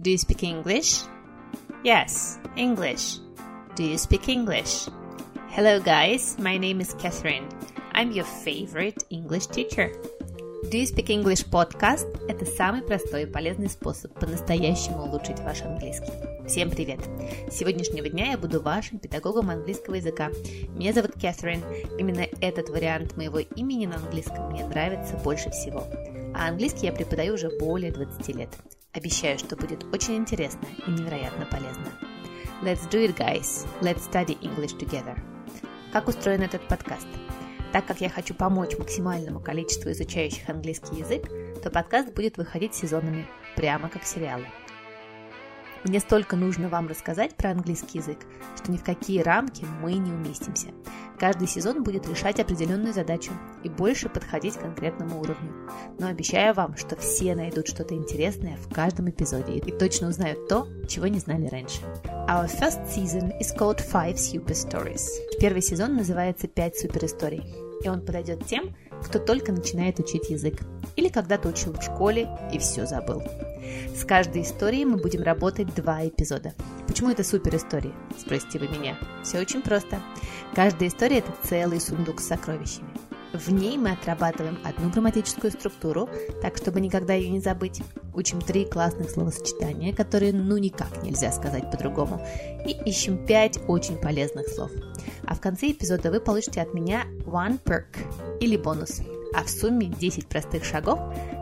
Do you speak English? Yes, English. Do you speak English? Hello, guys. My name is Catherine. I'm your favorite English teacher. Do you speak English podcast – это самый простой и полезный способ по-настоящему улучшить ваш английский. Всем привет! С сегодняшнего дня я буду вашим педагогом английского языка. Меня зовут Кэтрин. Именно этот вариант моего имени на английском мне нравится больше всего. А английский я преподаю уже более 20 лет. Обещаю, что будет очень интересно и невероятно полезно. Let's do it, guys! Let's study English together! Как устроен этот подкаст? Так как я хочу помочь максимальному количеству изучающих английский язык, то подкаст будет выходить сезонами, прямо как сериалы. Мне столько нужно вам рассказать про английский язык, что ни в какие рамки мы не уместимся. Каждый сезон будет решать определенную задачу и больше подходить к конкретному уровню. Но обещаю вам, что все найдут что-то интересное в каждом эпизоде и точно узнают то, чего не знали раньше. Our first season is called Five Super Stories. Первый сезон называется «Пять суперисторий», и он подойдет тем, кто только начинает учить язык или когда-то учил в школе и все забыл. С каждой историей мы будем работать два эпизода. Почему это супер истории? Спросите вы меня. Все очень просто. Каждая история – это целый сундук с сокровищами. В ней мы отрабатываем одну грамматическую структуру, так чтобы никогда ее не забыть. Учим три классных словосочетания, которые ну никак нельзя сказать по-другому. И ищем пять очень полезных слов. А в конце эпизода вы получите от меня one perk или бонус – а в сумме 10 простых шагов,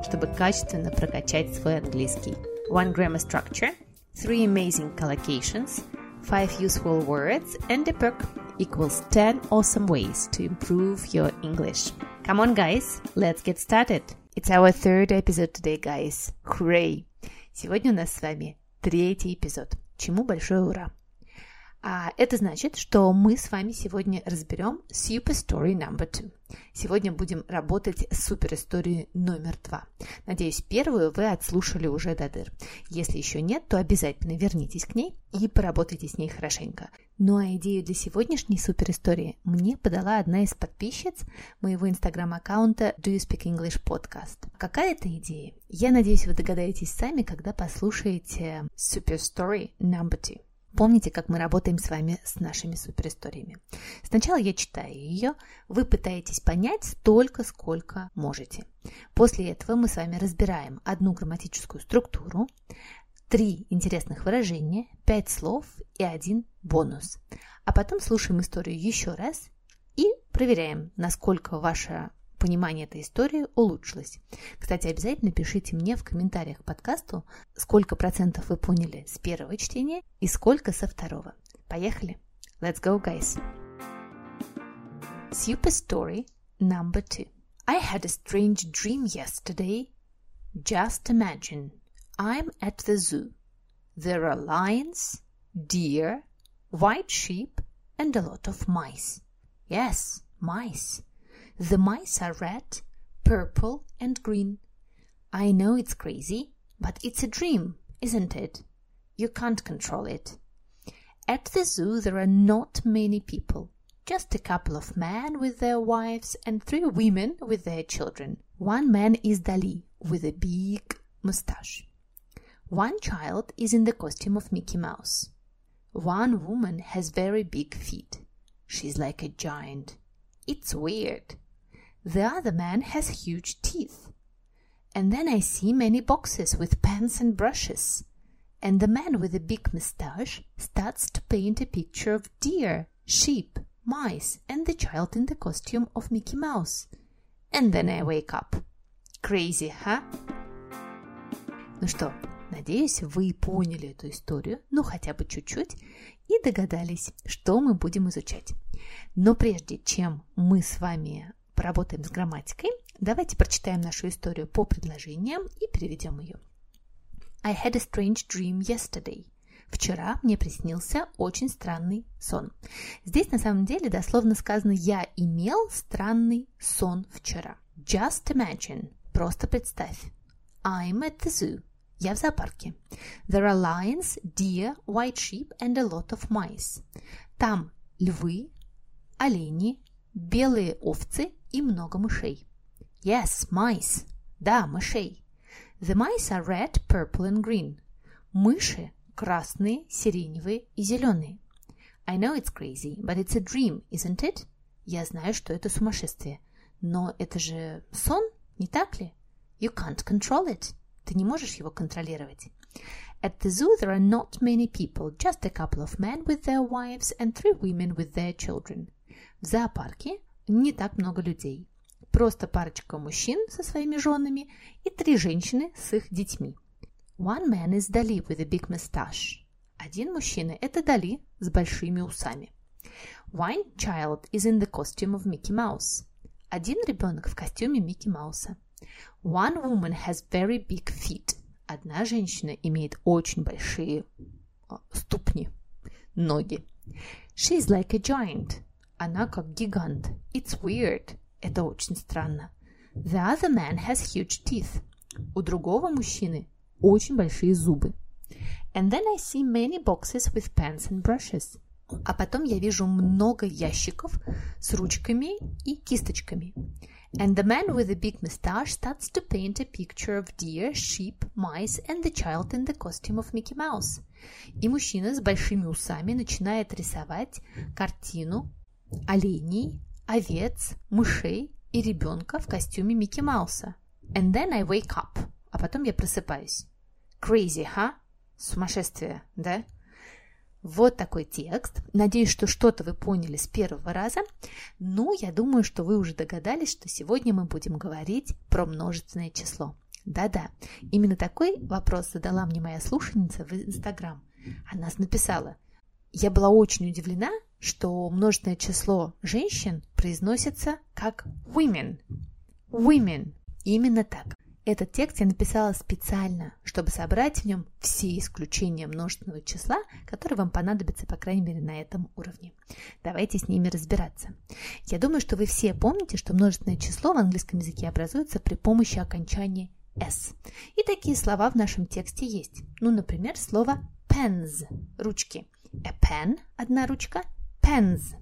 чтобы качественно прокачать свой английский. One grammar structure, three amazing collocations, five useful words, and a perk equals 10 awesome ways to improve your English. Come on, guys, let's get started. It's our third episode today, guys. Hooray! Сегодня у нас с вами третий эпизод. Чему большое ура! А это значит, что мы с вами сегодня разберем Super Story Number Two. Сегодня будем работать с супер историей номер два. Надеюсь, первую вы отслушали уже до дыр. Если еще нет, то обязательно вернитесь к ней и поработайте с ней хорошенько. Ну а идею для сегодняшней супер истории мне подала одна из подписчиц моего инстаграм-аккаунта Do You Speak English Podcast. Какая это идея? Я надеюсь, вы догадаетесь сами, когда послушаете Super Story Number Two. Помните, как мы работаем с вами с нашими суперисториями. Сначала я читаю ее, вы пытаетесь понять столько, сколько можете. После этого мы с вами разбираем одну грамматическую структуру, три интересных выражения, пять слов и один бонус. А потом слушаем историю еще раз и проверяем, насколько ваша понимание этой истории улучшилось. Кстати, обязательно пишите мне в комментариях к подкасту, сколько процентов вы поняли с первого чтения и сколько со второго. Поехали! Let's go, guys! Super story number two. I had a strange dream yesterday. Just imagine, I'm at the zoo. There are lions, deer, white sheep, and a lot of mice. Yes, mice. The mice are red, purple, and green. I know it's crazy, but it's a dream, isn't it? You can't control it. At the zoo, there are not many people. Just a couple of men with their wives and three women with their children. One man is Dali with a big mustache. One child is in the costume of Mickey Mouse. One woman has very big feet. She's like a giant. It's weird. The other man has huge teeth. And then I see many boxes with pens and brushes. And the man with the big moustache starts to paint a picture of deer, sheep, mice, and the child in the costume of Mickey Mouse. And then I wake up. Crazy, huh? Ну что, надеюсь, вы поняли эту историю, ну хотя бы чуть-чуть, и догадались, что мы будем изучать. Но прежде чем мы с вами поработаем с грамматикой, давайте прочитаем нашу историю по предложениям и переведем ее. I had a strange dream yesterday. Вчера мне приснился очень странный сон. Здесь на самом деле дословно сказано «я имел странный сон вчера». Just imagine. Просто представь. I'm at the zoo. Я в зоопарке. There are lions, deer, white sheep and a lot of mice. Там львы, олени, белые овцы и много мышей. Yes, mice. Да, мышей. The mice are red, purple and green. Мыши красные, сиреневые и зеленые. I know it's crazy, but it's a dream, isn't it? Я знаю, что это сумасшествие. Но это же сон, не так ли? You can't control it. Ты не можешь его контролировать. At the zoo there are not many people, just a couple of men with their wives and three women with their children. В зоопарке не так много людей. Просто парочка мужчин со своими женами и три женщины с их детьми. One man is Dali with a big mustache. Один мужчина – это Дали с большими усами. One child is in the costume of Mickey Mouse. Один ребенок в костюме Микки Мауса. One woman has very big feet. Одна женщина имеет очень большие ступни, ноги. She's like a giant. Она как гигант. It's weird. Это очень странно. The other man has huge teeth. У другого мужчины очень большие зубы. And then I see many boxes with pens and brushes. А потом я вижу много ящиков с ручками и кисточками. And the man with the big mustache starts to paint a picture of deer, sheep, mice and the child in the costume of Mickey Mouse. И мужчина с большими усами начинает рисовать картину оленей, овец, мышей и ребенка в костюме Микки Мауса. And then I wake up. А потом я просыпаюсь. Crazy, huh? Сумасшествие, да? Вот такой текст. Надеюсь, что что-то вы поняли с первого раза. Ну, я думаю, что вы уже догадались, что сегодня мы будем говорить про множественное число. Да-да, именно такой вопрос задала мне моя слушательница в Инстаграм. Она написала, я была очень удивлена, что множественное число женщин произносится как women. Women. Именно так. Этот текст я написала специально, чтобы собрать в нем все исключения множественного числа, которые вам понадобятся, по крайней мере, на этом уровне. Давайте с ними разбираться. Я думаю, что вы все помните, что множественное число в английском языке образуется при помощи окончания s. И такие слова в нашем тексте есть. Ну, например, слово pens – ручки. A pen – одна ручка, pens.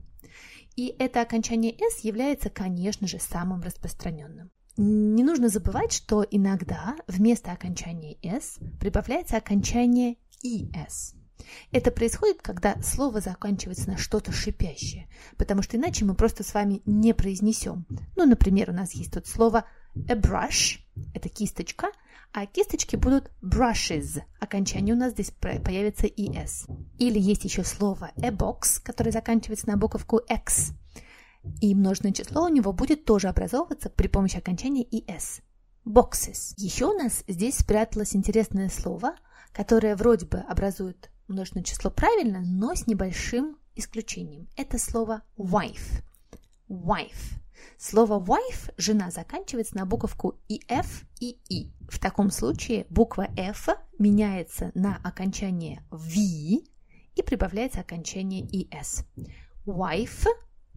И это окончание s является, конечно же, самым распространенным. Не нужно забывать, что иногда вместо окончания «с» прибавляется окончание «ис». Это происходит, когда слово заканчивается на что-то шипящее, потому что иначе мы просто с вами не произнесем. Ну, например, у нас есть тут слово a brush, это кисточка, а кисточки будут brushes. Окончание у нас здесь появится es. Или есть еще слово a box, которое заканчивается на буковку x. И множественное число у него будет тоже образовываться при помощи окончания «es». Boxes. Еще у нас здесь спряталось интересное слово, которое вроде бы образует множественное число правильно, но с небольшим исключением. Это слово wife. Wife. Слово wife, жена, заканчивается на буковку и f и и. В таком случае буква f меняется на окончание v и прибавляется окончание es. Wife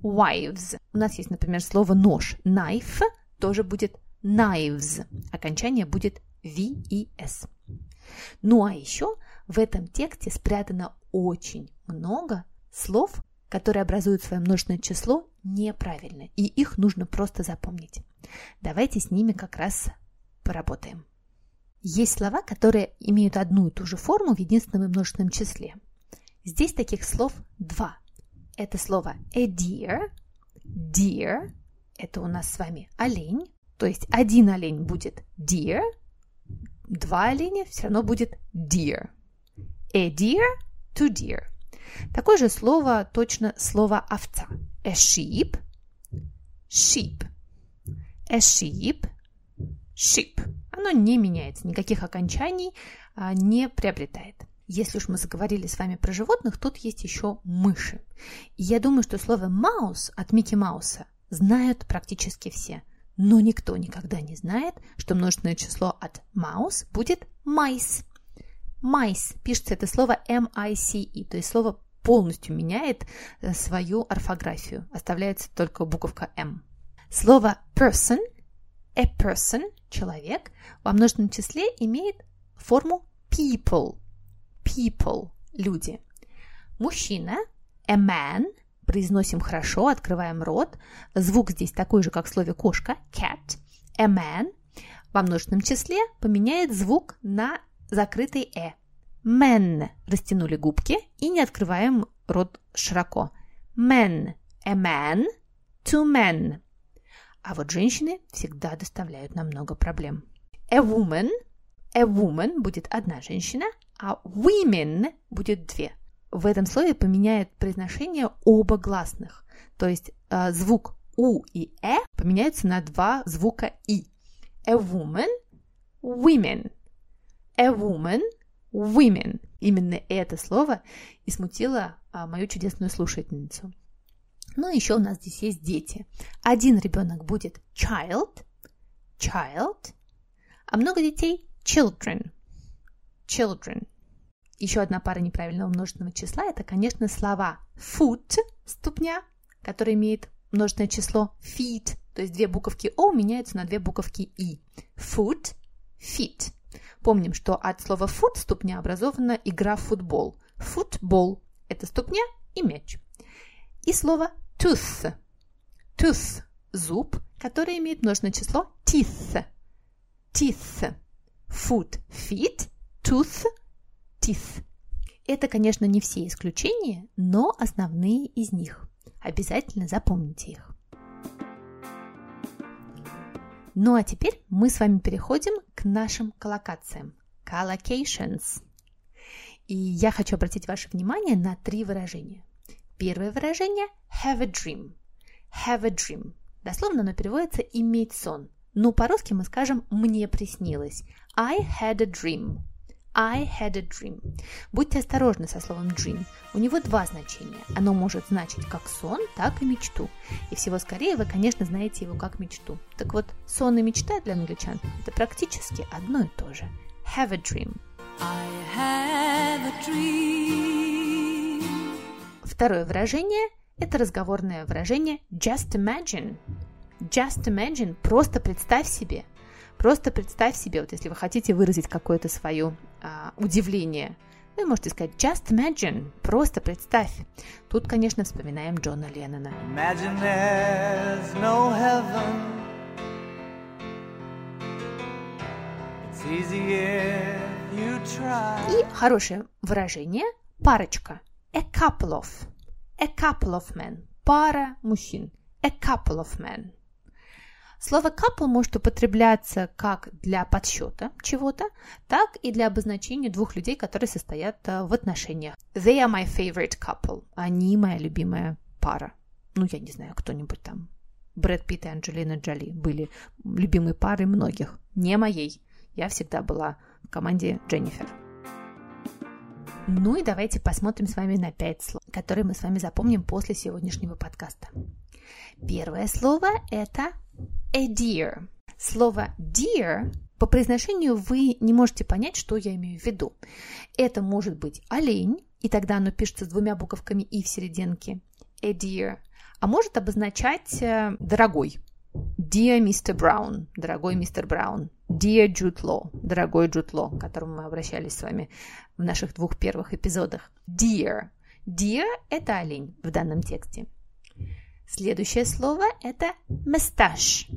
wives. У нас есть, например, слово нож. Knife тоже будет knives. Окончание будет v и s. Ну а еще в этом тексте спрятано очень много слов, которые образуют свое множественное число неправильно, и их нужно просто запомнить. Давайте с ними как раз поработаем. Есть слова, которые имеют одну и ту же форму в единственном и множественном числе. Здесь таких слов два – это слово a deer. Deer – это у нас с вами олень. То есть один олень будет deer, два оленя все равно будет deer. A deer to deer. Такое же слово, точно слово овца. A sheep, sheep. A sheep, sheep. Оно не меняется, никаких окончаний а, не приобретает. Если уж мы заговорили с вами про животных, тут есть еще мыши. И я думаю, что слово «mouse» от Микки Мауса знают практически все. Но никто никогда не знает, что множественное число от «mouse» будет «mice». «Mice» пишется это слово M-I-C-E, то есть слово полностью меняет э, свою орфографию. Оставляется только буковка M. Слово person, a person, человек, во множественном числе имеет форму people – people – люди. Мужчина – a man, произносим хорошо, открываем рот. Звук здесь такой же, как в слове кошка – cat. A man во множественном числе поменяет звук на закрытый «э» – Men. Растянули губки и не открываем рот широко. Men. A man. Two men. А вот женщины всегда доставляют нам много проблем. A woman. A woman будет одна женщина, а women будет две. В этом слове поменяет произношение оба гласных. То есть э, звук у и э поменяются на два звука и. A woman, women. A woman, women. Именно это слово и смутило а, мою чудесную слушательницу. Ну, еще у нас здесь есть дети. Один ребенок будет child, child, а много детей children, children. Еще одна пара неправильного множественного числа – это, конечно, слова foot – ступня, который имеет множественное число feet, то есть две буковки O меняются на две буковки И. Foot, feet. Помним, что от слова foot – ступня образована игра в футбол. Football – это ступня и мяч. И слово tooth. Tooth – зуб, который имеет множественное число teeth. Teeth. Foot, feet, tooth, teeth. Это, конечно, не все исключения, но основные из них. Обязательно запомните их. Ну а теперь мы с вами переходим к нашим коллокациям. Collocations. И я хочу обратить ваше внимание на три выражения. Первое выражение – have a dream. Have a dream. Дословно оно переводится «иметь сон». Но по-русски мы скажем «мне приснилось». I had a dream. I had a dream. Будьте осторожны со словом dream. У него два значения. Оно может значить как сон, так и мечту. И всего скорее вы, конечно, знаете его как мечту. Так вот, сон и мечта для англичан – это практически одно и то же. Have a dream. I have a dream. Второе выражение – это разговорное выражение just imagine. Just imagine – просто представь себе – Просто представь себе, вот если вы хотите выразить какое-то свое а, удивление, вы можете сказать just imagine, просто представь. Тут, конечно, вспоминаем Джона Леннона. Imagine there's no heaven. It's easy if you try. И хорошее выражение парочка. A couple of. A couple of men. Пара мужчин. A couple of men. Слово couple может употребляться как для подсчета чего-то, так и для обозначения двух людей, которые состоят э, в отношениях. They are my favorite couple. Они моя любимая пара. Ну, я не знаю, кто-нибудь там. Брэд Питт и Анджелина Джоли были любимой парой многих. Не моей. Я всегда была в команде Дженнифер. Ну и давайте посмотрим с вами на пять слов, которые мы с вами запомним после сегодняшнего подкаста. Первое слово – это a deer. Слово deer по произношению вы не можете понять, что я имею в виду. Это может быть олень, и тогда оно пишется с двумя буковками и в серединке. A deer. А может обозначать э, дорогой. Dear Mr. Brown, дорогой мистер Браун. Dear Jude Law, дорогой Jude Law, к которому мы обращались с вами в наших двух первых эпизодах. Deer. Deer – это олень в данном тексте. Следующее слово – это «месташ».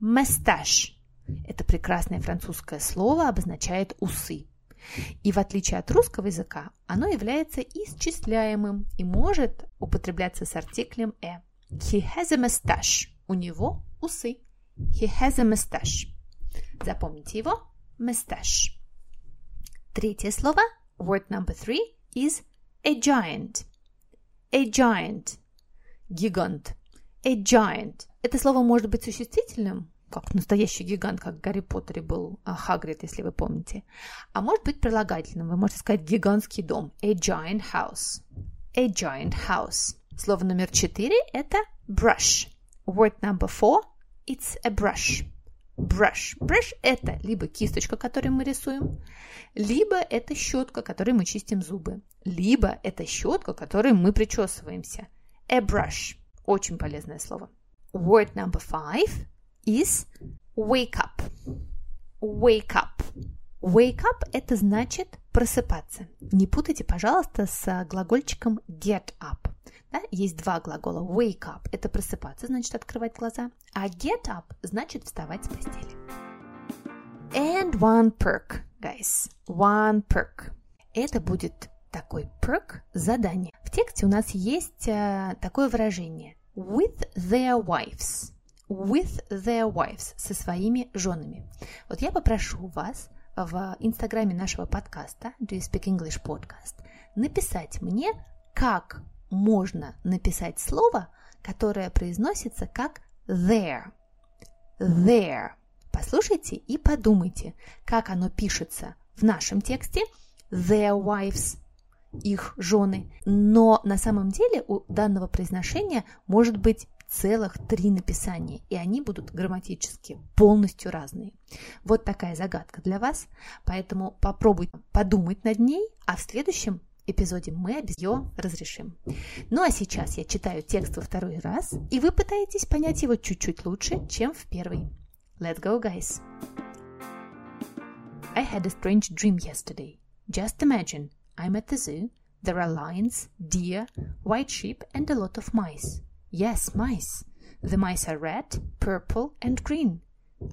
«Месташ» – это прекрасное французское слово, обозначает «усы». И в отличие от русского языка, оно является исчисляемым и может употребляться с артиклем «э». He has a mustache. У него усы. He has a mustache. Запомните его. Mustache. Третье слово, word number three, is a giant. A giant – Гигант. A giant. Это слово может быть существительным, как настоящий гигант, как в Гарри Поттере был а, Хагрид, если вы помните. А может быть прилагательным. Вы можете сказать гигантский дом. A giant house. A giant house. Слово номер четыре – это brush. Word number four – it's a brush. Brush. Brush – это либо кисточка, которой мы рисуем, либо это щетка, которой мы чистим зубы, либо это щетка, которой мы причесываемся – A brush. Очень полезное слово. Word number five is wake up. Wake up. Wake up – это значит просыпаться. Не путайте, пожалуйста, с глагольчиком get up. Да? Есть два глагола. Wake up – это просыпаться, значит открывать глаза, а get up – значит вставать с постели. And one perk, guys. One perk. это будет такой perk задание. В тексте у нас есть а, такое выражение with their wives. With their wives, со своими женами. Вот я попрошу вас в инстаграме нашего подкаста Do You Speak English Podcast написать мне, как можно написать слово, которое произносится как their. Their. Послушайте и подумайте, как оно пишется в нашем тексте their wives, их жены. Но на самом деле у данного произношения может быть целых три написания, и они будут грамматически полностью разные. Вот такая загадка для вас, поэтому попробуйте подумать над ней, а в следующем эпизоде мы ее разрешим. Ну а сейчас я читаю текст во второй раз, и вы пытаетесь понять его чуть-чуть лучше, чем в первый. Let's go, guys! I had a strange dream yesterday. Just imagine, I'm at the zoo. There are lions, deer, white sheep, and a lot of mice. Yes, mice. The mice are red, purple, and green.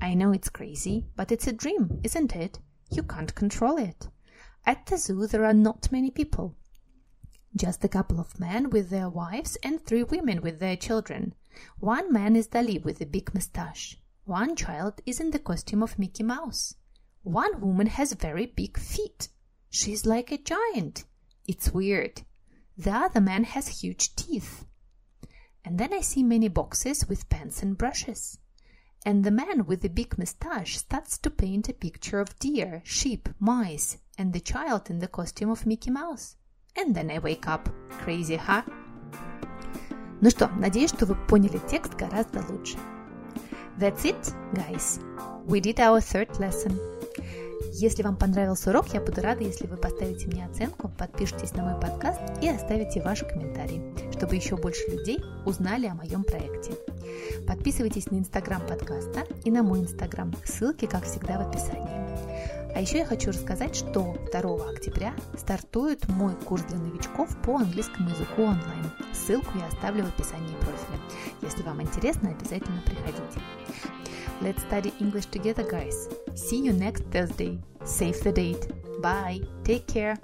I know it's crazy, but it's a dream, isn't it? You can't control it. At the zoo, there are not many people. Just a couple of men with their wives and three women with their children. One man is Dali with a big moustache. One child is in the costume of Mickey Mouse. One woman has very big feet. She's like a giant. It's weird. The other man has huge teeth. And then I see many boxes with pens and brushes. And the man with the big moustache starts to paint a picture of deer, sheep, mice, and the child in the costume of Mickey Mouse. And then I wake up. Crazy, huh? Ну что, надеюсь, что вы поняли текст гораздо лучше. That's it, guys. We did our third lesson. Если вам понравился урок, я буду рада, если вы поставите мне оценку, подпишитесь на мой подкаст и оставите ваши комментарии, чтобы еще больше людей узнали о моем проекте. Подписывайтесь на инстаграм подкаста и на мой инстаграм. Ссылки, как всегда, в описании. А еще я хочу рассказать, что 2 октября стартует мой курс для новичков по английскому языку онлайн. Ссылку я оставлю в описании профиля. Если вам интересно, обязательно приходите. Let's study English together, guys. See you next Thursday. Save the date. Bye. Take care.